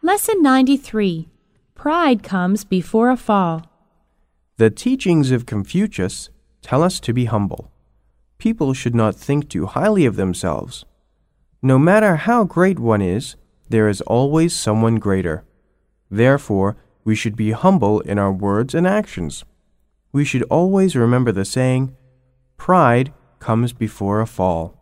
Lesson 93 Pride comes before a fall. The teachings of Confucius tell us to be humble. People should not think too highly of themselves. No matter how great one is, there is always someone greater. Therefore, we should be humble in our words and actions. We should always remember the saying, Pride comes before a fall.